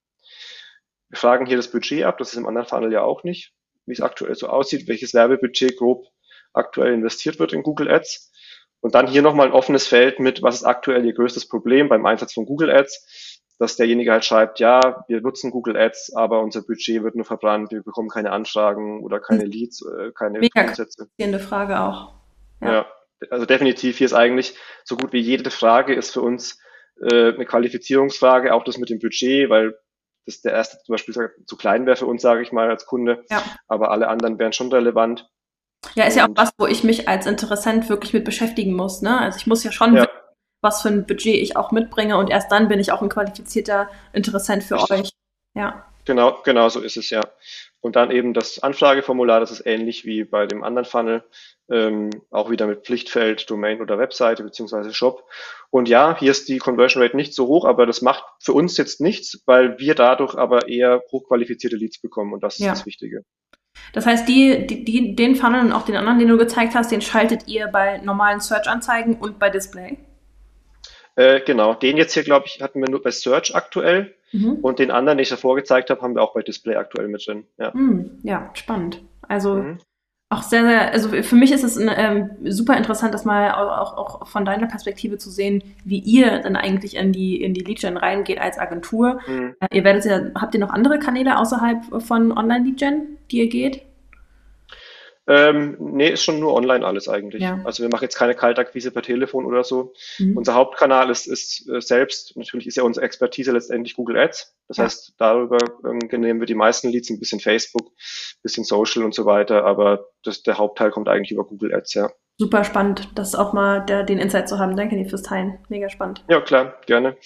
Wir fragen hier das Budget ab, das ist im anderen Funnel ja auch nicht, wie es aktuell so aussieht, welches Werbebudget grob aktuell investiert wird in Google Ads. Und dann hier nochmal ein offenes Feld mit, was ist aktuell Ihr größtes Problem beim Einsatz von Google Ads, dass derjenige halt schreibt, ja, wir nutzen Google Ads, aber unser Budget wird nur verbrannt, wir bekommen keine Anfragen oder keine hm. Leads, äh, keine Mega Grundsätze. Frage auch. Ja. ja. Also definitiv hier ist eigentlich so gut wie jede Frage ist für uns äh, eine Qualifizierungsfrage, auch das mit dem Budget, weil das der erste zum Beispiel zu klein wäre für uns, sage ich mal, als Kunde. Ja. Aber alle anderen wären schon relevant. Ja, ist ja auch was, wo ich mich als Interessent wirklich mit beschäftigen muss. Ne? Also ich muss ja schon ja. wissen, was für ein Budget ich auch mitbringe und erst dann bin ich auch ein qualifizierter Interessent für Richtig. euch. Ja. Genau, genau so ist es ja. Und dann eben das Anfrageformular, das ist ähnlich wie bei dem anderen Funnel, ähm, auch wieder mit Pflichtfeld, Domain oder Webseite beziehungsweise Shop. Und ja, hier ist die Conversion Rate nicht so hoch, aber das macht für uns jetzt nichts, weil wir dadurch aber eher hochqualifizierte Leads bekommen und das ist ja. das Wichtige. Das heißt, die, die, die, den Funnel und auch den anderen, den du gezeigt hast, den schaltet ihr bei normalen Search-Anzeigen und bei Display? Äh, genau, den jetzt hier, glaube ich, hatten wir nur bei Search aktuell. Mhm. Und den anderen, den ich davor gezeigt habe, haben wir auch bei Display aktuell mit drin. Ja, mhm, ja spannend. Also mhm. auch sehr, sehr, also für mich ist es ein, ähm, super interessant, das mal auch, auch von deiner Perspektive zu sehen, wie ihr dann eigentlich in die, in die Lead-Gen reingeht als Agentur. Mhm. Äh, ihr werdet ja, habt ihr noch andere Kanäle außerhalb von Online-Lead-Gen, die ihr geht? Ähm, nee, ist schon nur online alles eigentlich. Ja. Also wir machen jetzt keine Kaltakquise per Telefon oder so. Mhm. Unser Hauptkanal ist, ist äh, selbst, natürlich ist ja unsere Expertise letztendlich Google Ads. Das ja. heißt, darüber ähm, nehmen wir die meisten Leads, ein bisschen Facebook, ein bisschen Social und so weiter, aber das, der Hauptteil kommt eigentlich über Google Ads, ja. Super spannend, das auch mal der, den Insight zu haben. Danke dir fürs Teilen. Mega spannend. Ja, klar, gerne.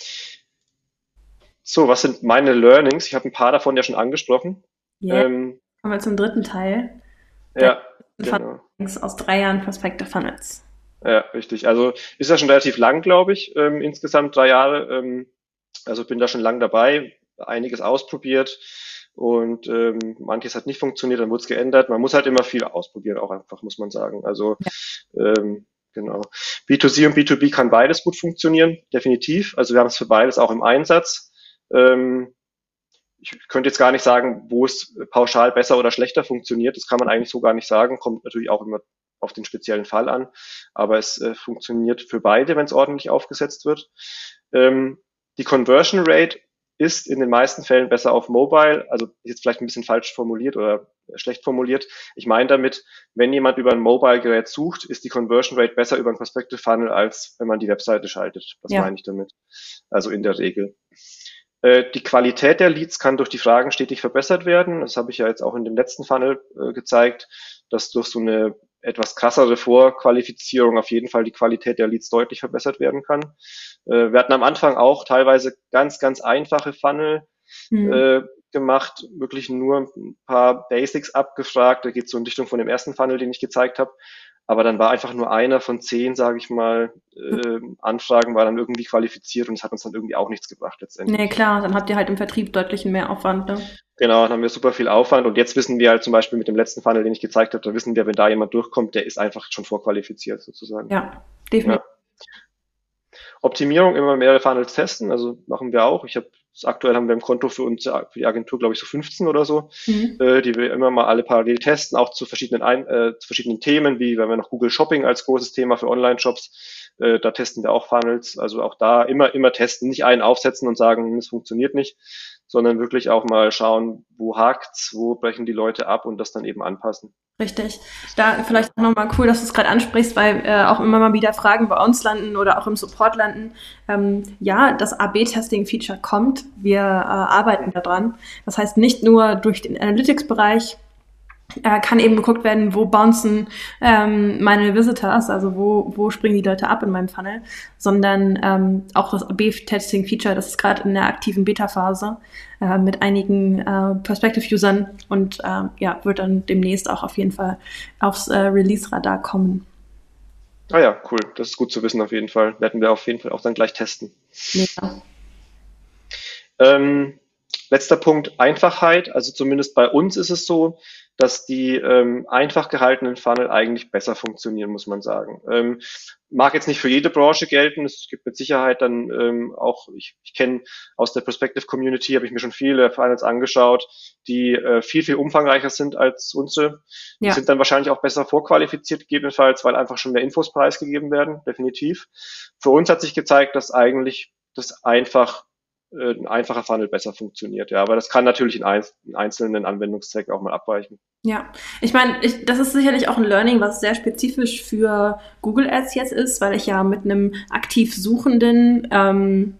So, was sind meine Learnings? Ich habe ein paar davon ja schon angesprochen. Yeah. Ähm, Kommen wir zum dritten Teil. Ja, genau. Aus drei Jahren Perspective Funnels. Ja, richtig. Also ist ja schon relativ lang, glaube ich, ähm, insgesamt drei Jahre. Ähm, also bin da schon lang dabei, einiges ausprobiert und ähm, manches hat nicht funktioniert, dann wurde es geändert. Man muss halt immer viel ausprobieren, auch einfach, muss man sagen. Also ja. ähm, genau. B2C und B2B kann beides gut funktionieren, definitiv. Also wir haben es für beides auch im Einsatz. Ähm, ich könnte jetzt gar nicht sagen, wo es pauschal besser oder schlechter funktioniert. Das kann man eigentlich so gar nicht sagen. Kommt natürlich auch immer auf den speziellen Fall an. Aber es äh, funktioniert für beide, wenn es ordentlich aufgesetzt wird. Ähm, die Conversion Rate ist in den meisten Fällen besser auf Mobile. Also jetzt vielleicht ein bisschen falsch formuliert oder schlecht formuliert. Ich meine damit, wenn jemand über ein Mobile-Gerät sucht, ist die Conversion Rate besser über ein Perspective Funnel, als wenn man die Webseite schaltet. Das ja. meine ich damit. Also in der Regel. Äh, die Qualität der Leads kann durch die Fragen stetig verbessert werden. Das habe ich ja jetzt auch in dem letzten Funnel äh, gezeigt, dass durch so eine etwas krassere Vorqualifizierung auf jeden Fall die Qualität der Leads deutlich verbessert werden kann. Äh, wir hatten am Anfang auch teilweise ganz, ganz einfache Funnel mhm. gemacht, wirklich nur ein paar Basics abgefragt. Da geht es so in Richtung von dem ersten Funnel, den ich gezeigt habe. Aber dann war einfach nur einer von zehn, sage ich mal, äh, Anfragen war dann irgendwie qualifiziert und es hat uns dann irgendwie auch nichts gebracht letztendlich. Nee, klar, dann habt ihr halt im Vertrieb deutlich mehr Aufwand. Ne? Genau, dann haben wir super viel Aufwand und jetzt wissen wir halt zum Beispiel mit dem letzten Funnel, den ich gezeigt habe, da wissen wir, wenn da jemand durchkommt, der ist einfach schon vorqualifiziert sozusagen. Ja, definitiv. Ja. Optimierung immer mehrere Funnels testen, also machen wir auch. Ich habe aktuell haben wir im Konto für uns für die Agentur glaube ich so 15 oder so, mhm. äh, die wir immer mal alle parallel testen, auch zu verschiedenen Ein äh, zu verschiedenen Themen, wie wenn wir noch Google Shopping als großes Thema für Online-Shops, äh, da testen wir auch Funnels, also auch da immer immer testen, nicht einen aufsetzen und sagen, es funktioniert nicht, sondern wirklich auch mal schauen, wo hakt's, wo brechen die Leute ab und das dann eben anpassen. Richtig. Da vielleicht auch nochmal cool, dass du es gerade ansprichst, weil äh, auch immer mal wieder Fragen bei uns landen oder auch im Support landen. Ähm, ja, das AB-Testing-Feature kommt. Wir äh, arbeiten daran. Das heißt, nicht nur durch den Analytics-Bereich äh, kann eben geguckt werden, wo bouncen ähm, meine Visitors, also wo, wo springen die Leute ab in meinem Funnel, sondern ähm, auch das AB-Testing-Feature, das ist gerade in der aktiven Beta-Phase äh, mit einigen äh, Perspective-Usern und äh, ja, wird dann demnächst auch auf jeden Fall aufs äh, Release-Radar kommen. Ah ja, cool. Das ist gut zu wissen auf jeden Fall. Werden wir auf jeden Fall auch dann gleich testen. Ja. Ähm, letzter Punkt, Einfachheit. Also zumindest bei uns ist es so, dass die ähm, einfach gehaltenen Funnel eigentlich besser funktionieren, muss man sagen. Ähm, mag jetzt nicht für jede Branche gelten. Es gibt mit Sicherheit dann ähm, auch, ich, ich kenne aus der Perspective Community, habe ich mir schon viele Funnels angeschaut, die äh, viel, viel umfangreicher sind als unsere. Ja. Die sind dann wahrscheinlich auch besser vorqualifiziert gegebenenfalls, weil einfach schon mehr Infos preisgegeben werden, definitiv. Für uns hat sich gezeigt, dass eigentlich das einfach äh, ein einfacher Funnel besser funktioniert. Ja, aber das kann natürlich in, ein, in einzelnen Anwendungszwecken auch mal abweichen. Ja, ich meine, ich, das ist sicherlich auch ein Learning, was sehr spezifisch für Google Ads jetzt ist, weil ich ja mit einem aktiv suchenden ähm,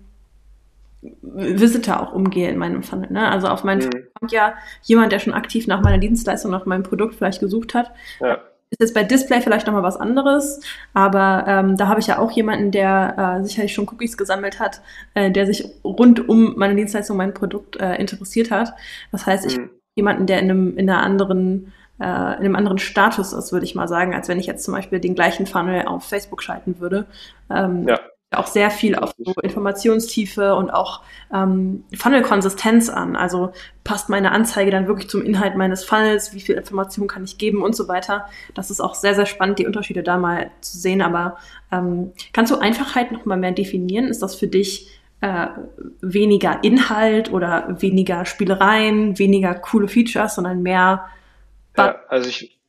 Visitor auch umgehe in meinem Funnel. Ne? Also auf meinen mhm. kommt ja jemand, der schon aktiv nach meiner Dienstleistung, nach meinem Produkt vielleicht gesucht hat. Ja ist jetzt bei Display vielleicht nochmal was anderes, aber ähm, da habe ich ja auch jemanden, der äh, sicherlich schon Cookies gesammelt hat, äh, der sich rund um meine Dienstleistung, mein Produkt äh, interessiert hat. Das heißt, ich mhm. jemanden, der in einem in einer anderen äh, in einem anderen Status ist, würde ich mal sagen, als wenn ich jetzt zum Beispiel den gleichen Funnel auf Facebook schalten würde. Ähm, ja auch sehr viel auf so Informationstiefe und auch ähm, Funnel-Konsistenz an. Also passt meine Anzeige dann wirklich zum Inhalt meines Funnels, wie viel Information kann ich geben und so weiter. Das ist auch sehr, sehr spannend, die Unterschiede da mal zu sehen. Aber ähm, kannst du Einfachheit noch mal mehr definieren? Ist das für dich äh, weniger Inhalt oder weniger Spielereien, weniger coole Features, sondern mehr ja, also ich,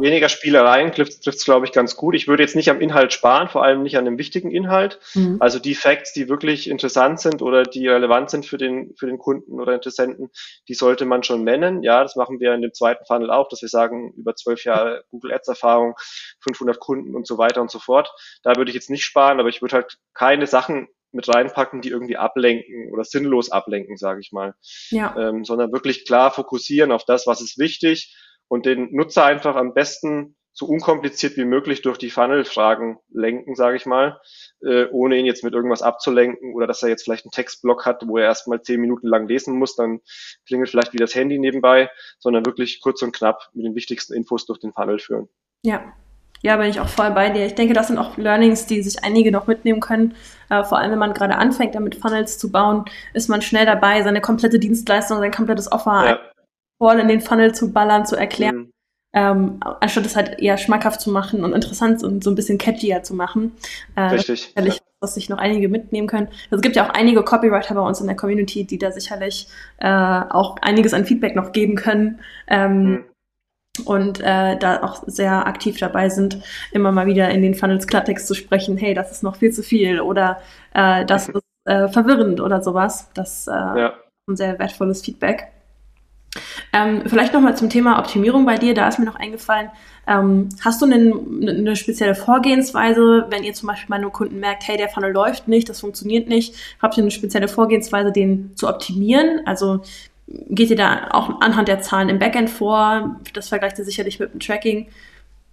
weniger Spielereien trifft es, glaube ich, ganz gut. Ich würde jetzt nicht am Inhalt sparen, vor allem nicht an dem wichtigen Inhalt. Mhm. Also die Facts, die wirklich interessant sind oder die relevant sind für den, für den Kunden oder Interessenten, die sollte man schon nennen. Ja, das machen wir in dem zweiten Funnel auch, dass wir sagen, über zwölf Jahre Google Ads Erfahrung, 500 Kunden und so weiter und so fort. Da würde ich jetzt nicht sparen, aber ich würde halt keine Sachen mit reinpacken, die irgendwie ablenken oder sinnlos ablenken, sage ich mal. Ja. Ähm, sondern wirklich klar fokussieren auf das, was ist wichtig und den Nutzer einfach am besten so unkompliziert wie möglich durch die Funnel-Fragen lenken, sage ich mal, äh, ohne ihn jetzt mit irgendwas abzulenken oder dass er jetzt vielleicht einen Textblock hat, wo er erstmal zehn Minuten lang lesen muss, dann klingelt vielleicht wieder das Handy nebenbei, sondern wirklich kurz und knapp mit den wichtigsten Infos durch den Funnel führen. Ja, ja, bin ich auch voll bei dir. Ich denke, das sind auch Learnings, die sich einige noch mitnehmen können. Äh, vor allem, wenn man gerade anfängt, damit Funnels zu bauen, ist man schnell dabei, seine komplette Dienstleistung, sein komplettes Offer ja. Voll in den Funnel zu ballern, zu erklären. Mhm. Ähm, anstatt es halt eher schmackhaft zu machen und interessant und so ein bisschen catchier zu machen. Äh, Richtig. Sicherlich, ja. was sich noch einige mitnehmen können. Also es gibt ja auch einige Copywriter bei uns in der Community, die da sicherlich äh, auch einiges an Feedback noch geben können. Ähm, mhm und äh, da auch sehr aktiv dabei sind, immer mal wieder in den Funnels Klartext zu sprechen, hey, das ist noch viel zu viel oder äh, das ist äh, verwirrend oder sowas. Das äh, ja. ein sehr wertvolles Feedback. Ähm, vielleicht nochmal zum Thema Optimierung bei dir, da ist mir noch eingefallen, ähm, hast du eine, eine spezielle Vorgehensweise, wenn ihr zum Beispiel nur Kunden merkt, hey, der Funnel läuft nicht, das funktioniert nicht, habt ihr eine spezielle Vorgehensweise, den zu optimieren? Also geht ihr da auch anhand der Zahlen im Backend vor? Das vergleicht ihr sicherlich mit dem Tracking.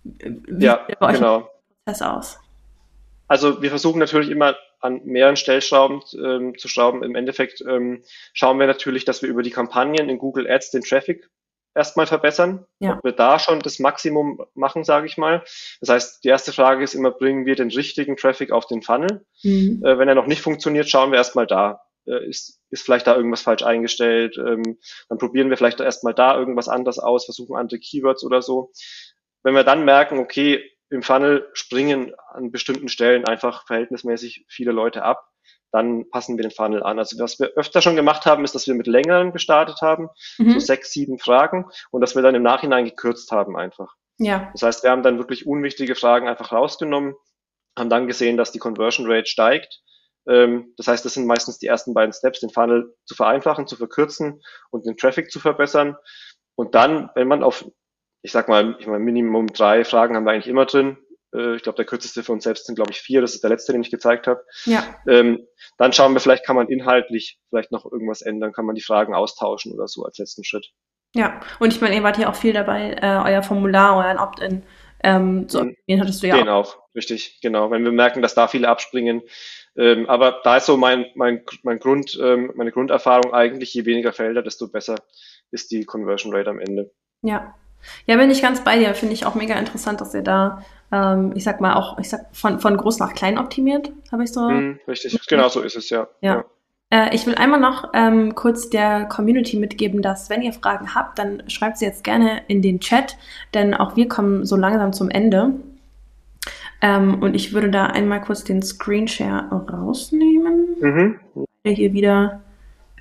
Wie ja, sieht bei euch genau. Prozess aus? Also wir versuchen natürlich immer an mehreren Stellschrauben ähm, zu schrauben. Im Endeffekt ähm, schauen wir natürlich, dass wir über die Kampagnen in Google Ads den Traffic erstmal verbessern. Ja. Ob wir da schon das Maximum machen, sage ich mal. Das heißt, die erste Frage ist immer, bringen wir den richtigen Traffic auf den Funnel? Mhm. Äh, wenn er noch nicht funktioniert, schauen wir erstmal da äh, ist, ist vielleicht da irgendwas falsch eingestellt. Ähm, dann probieren wir vielleicht erstmal da irgendwas anders aus, versuchen andere Keywords oder so. Wenn wir dann merken, okay, im Funnel springen an bestimmten Stellen einfach verhältnismäßig viele Leute ab, dann passen wir den Funnel an. Also was wir öfter schon gemacht haben, ist, dass wir mit längeren gestartet haben, mhm. so sechs, sieben Fragen und dass wir dann im Nachhinein gekürzt haben einfach. Ja. Das heißt, wir haben dann wirklich unwichtige Fragen einfach rausgenommen, haben dann gesehen, dass die Conversion Rate steigt ähm, das heißt, das sind meistens die ersten beiden Steps, den Funnel zu vereinfachen, zu verkürzen und den Traffic zu verbessern. Und dann, wenn man auf, ich sag mal, ich meine, Minimum drei Fragen haben wir eigentlich immer drin. Äh, ich glaube, der kürzeste für uns selbst sind, glaube ich, vier. Das ist der letzte, den ich gezeigt habe. Ja. Ähm, dann schauen wir, vielleicht kann man inhaltlich vielleicht noch irgendwas ändern, kann man die Fragen austauschen oder so als letzten Schritt. Ja, und ich meine, ihr wart ja auch viel dabei, äh, euer Formular, euren Opt-in ähm, zu optimieren, hattest du ja Den auch. auch, richtig, genau. Wenn wir merken, dass da viele abspringen, ähm, aber da ist so mein, mein, mein Grund, ähm, meine Grunderfahrung eigentlich, je weniger Felder, desto besser ist die Conversion Rate am Ende. Ja. Ja, bin ich ganz bei dir. Finde ich auch mega interessant, dass ihr da, ähm, ich sag mal, auch, ich sag, von, von groß nach klein optimiert, habe ich so. Mm, richtig, genau so ist es, ja. Ja. ja. Äh, ich will einmal noch ähm, kurz der Community mitgeben, dass wenn ihr Fragen habt, dann schreibt sie jetzt gerne in den Chat, denn auch wir kommen so langsam zum Ende. Ähm, und ich würde da einmal kurz den Screenshare rausnehmen. Mhm. Hier wieder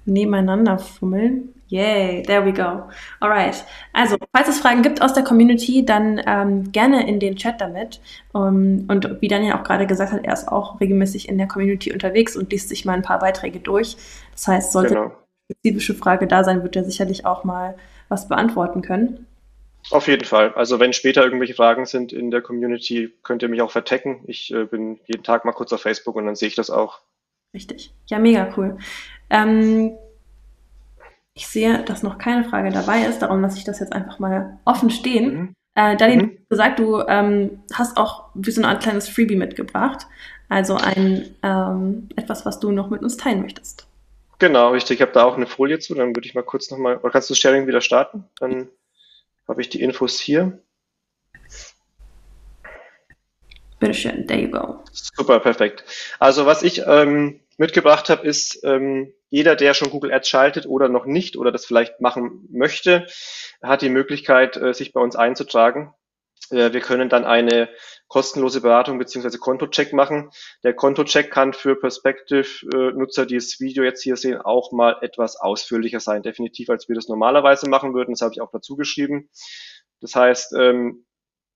nebeneinander fummeln. Yay, there we go. Alright. Also, falls es Fragen gibt aus der Community, dann ähm, gerne in den Chat damit. Um, und wie Daniel auch gerade gesagt hat, er ist auch regelmäßig in der Community unterwegs und liest sich mal ein paar Beiträge durch. Das heißt, sollte genau. eine spezifische Frage da sein, wird er sicherlich auch mal was beantworten können. Auf jeden Fall. Also wenn später irgendwelche Fragen sind in der Community, könnt ihr mich auch vertecken. Ich äh, bin jeden Tag mal kurz auf Facebook und dann sehe ich das auch. Richtig. Ja, mega cool. Ähm, ich sehe, dass noch keine Frage dabei ist, darum lasse ich das jetzt einfach mal offen stehen. Mhm. Äh, Dani, mhm. du gesagt, du ähm, hast auch wie so eine Art kleines Freebie mitgebracht. Also ein ähm, etwas, was du noch mit uns teilen möchtest. Genau, richtig. Ich habe da auch eine Folie zu. Dann würde ich mal kurz nochmal, oder kannst du das Sharing wieder starten? Dann habe ich die Infos hier. Bitteschön, there you go. Super, perfekt. Also was ich ähm, mitgebracht habe, ist ähm, jeder, der schon Google Ads schaltet oder noch nicht oder das vielleicht machen möchte, hat die Möglichkeit, äh, sich bei uns einzutragen. Äh, wir können dann eine kostenlose Beratung beziehungsweise Kontocheck machen. Der Kontocheck kann für Perspective-Nutzer, die das Video jetzt hier sehen, auch mal etwas ausführlicher sein, definitiv, als wir das normalerweise machen würden. Das habe ich auch dazu geschrieben. Das heißt, ähm,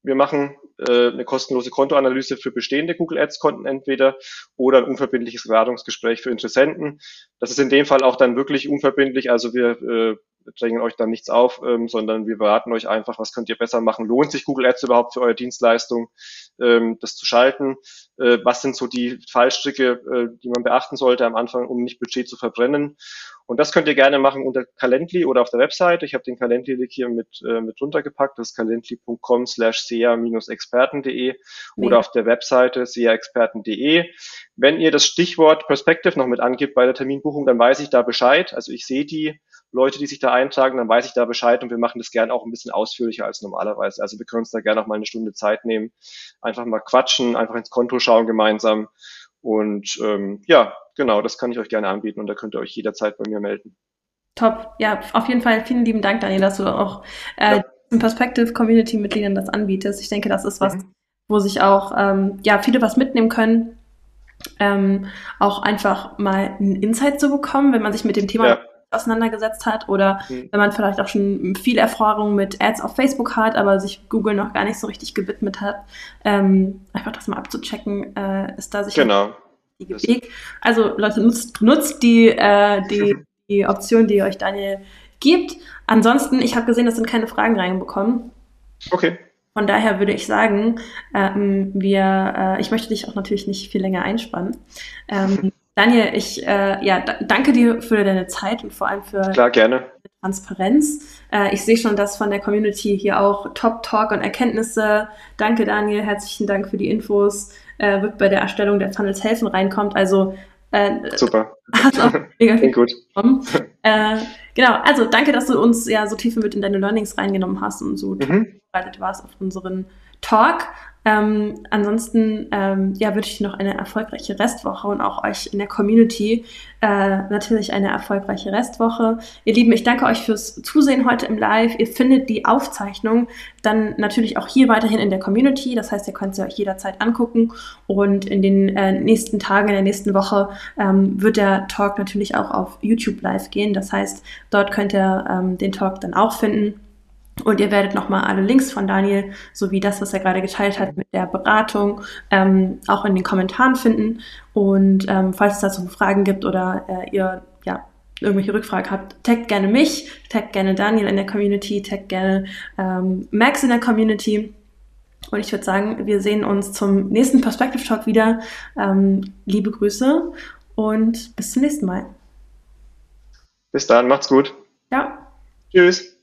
wir machen äh, eine kostenlose Kontoanalyse für bestehende Google Ads-Konten entweder oder ein unverbindliches Beratungsgespräch für Interessenten. Das ist in dem Fall auch dann wirklich unverbindlich. Also wir äh, drängen euch dann nichts auf, ähm, sondern wir beraten euch einfach, was könnt ihr besser machen. Lohnt sich Google Ads überhaupt für eure Dienstleistung, ähm, das zu schalten? Äh, was sind so die Fallstricke, äh, die man beachten sollte am Anfang, um nicht Budget zu verbrennen? Und das könnt ihr gerne machen unter Calendly oder auf der Webseite. Ich habe den Calendly-Link hier mit, äh, mit runtergepackt. Das ist calendly.com slash sea-experten.de oder auf der Webseite seaexperten.de. Wenn ihr das Stichwort Perspective noch mit angibt bei der Terminbuchung, dann weiß ich da Bescheid. Also ich sehe die Leute, die sich da eintragen, dann weiß ich da Bescheid und wir machen das gerne auch ein bisschen ausführlicher als normalerweise. Also wir können uns da gerne auch mal eine Stunde Zeit nehmen, einfach mal quatschen, einfach ins Konto schauen gemeinsam und ähm, ja, genau, das kann ich euch gerne anbieten und da könnt ihr euch jederzeit bei mir melden. Top. Ja, auf jeden Fall vielen lieben Dank, Daniel, dass du auch äh, ja. Perspective Community Mitgliedern das anbietest. Ich denke, das ist was, mhm. wo sich auch ähm, ja viele was mitnehmen können. Ähm, auch einfach mal einen Insight zu bekommen, wenn man sich mit dem Thema ja. auseinandergesetzt hat oder mhm. wenn man vielleicht auch schon viel Erfahrung mit Ads auf Facebook hat, aber sich Google noch gar nicht so richtig gewidmet hat. Ähm, einfach das mal abzuchecken, äh, ist da sicher genau richtige Weg. Also Leute, nutzt, nutzt die, äh, die, die Option, die euch Daniel gibt. Ansonsten, ich habe gesehen, es sind keine Fragen reinbekommen. Okay. Von daher würde ich sagen, ähm, wir, äh, ich möchte dich auch natürlich nicht viel länger einspannen. Ähm, (laughs) Daniel, ich äh, ja, danke dir für deine Zeit und vor allem für Klar, gerne. Transparenz. Äh, ich sehe schon, dass von der Community hier auch Top Talk und Erkenntnisse. Danke, Daniel. Herzlichen Dank für die Infos äh, wird bei der Erstellung der Funnels helfen reinkommt. Also äh, Super. (laughs) Hast auch mega viel gut. Äh, (laughs) genau, also danke, dass du uns ja so tief mit in deine Learnings reingenommen hast und so mhm. vorbereitet warst auf unseren Talk. Ähm, ansonsten ähm, ja, wünsche ich noch eine erfolgreiche Restwoche und auch euch in der Community äh, natürlich eine erfolgreiche Restwoche. Ihr Lieben, ich danke euch fürs Zusehen heute im Live. Ihr findet die Aufzeichnung dann natürlich auch hier weiterhin in der Community. Das heißt, ihr könnt sie euch jederzeit angucken und in den äh, nächsten Tagen, in der nächsten Woche ähm, wird der Talk natürlich auch auf YouTube live gehen. Das heißt, dort könnt ihr ähm, den Talk dann auch finden. Und ihr werdet nochmal alle Links von Daniel sowie das, was er gerade geteilt hat mit der Beratung, ähm, auch in den Kommentaren finden. Und ähm, falls es dazu Fragen gibt oder äh, ihr ja, irgendwelche Rückfragen habt, taggt gerne mich, taggt gerne Daniel in der Community, taggt gerne ähm, Max in der Community. Und ich würde sagen, wir sehen uns zum nächsten Perspective Talk wieder. Ähm, liebe Grüße und bis zum nächsten Mal. Bis dann, macht's gut. Ja. Tschüss.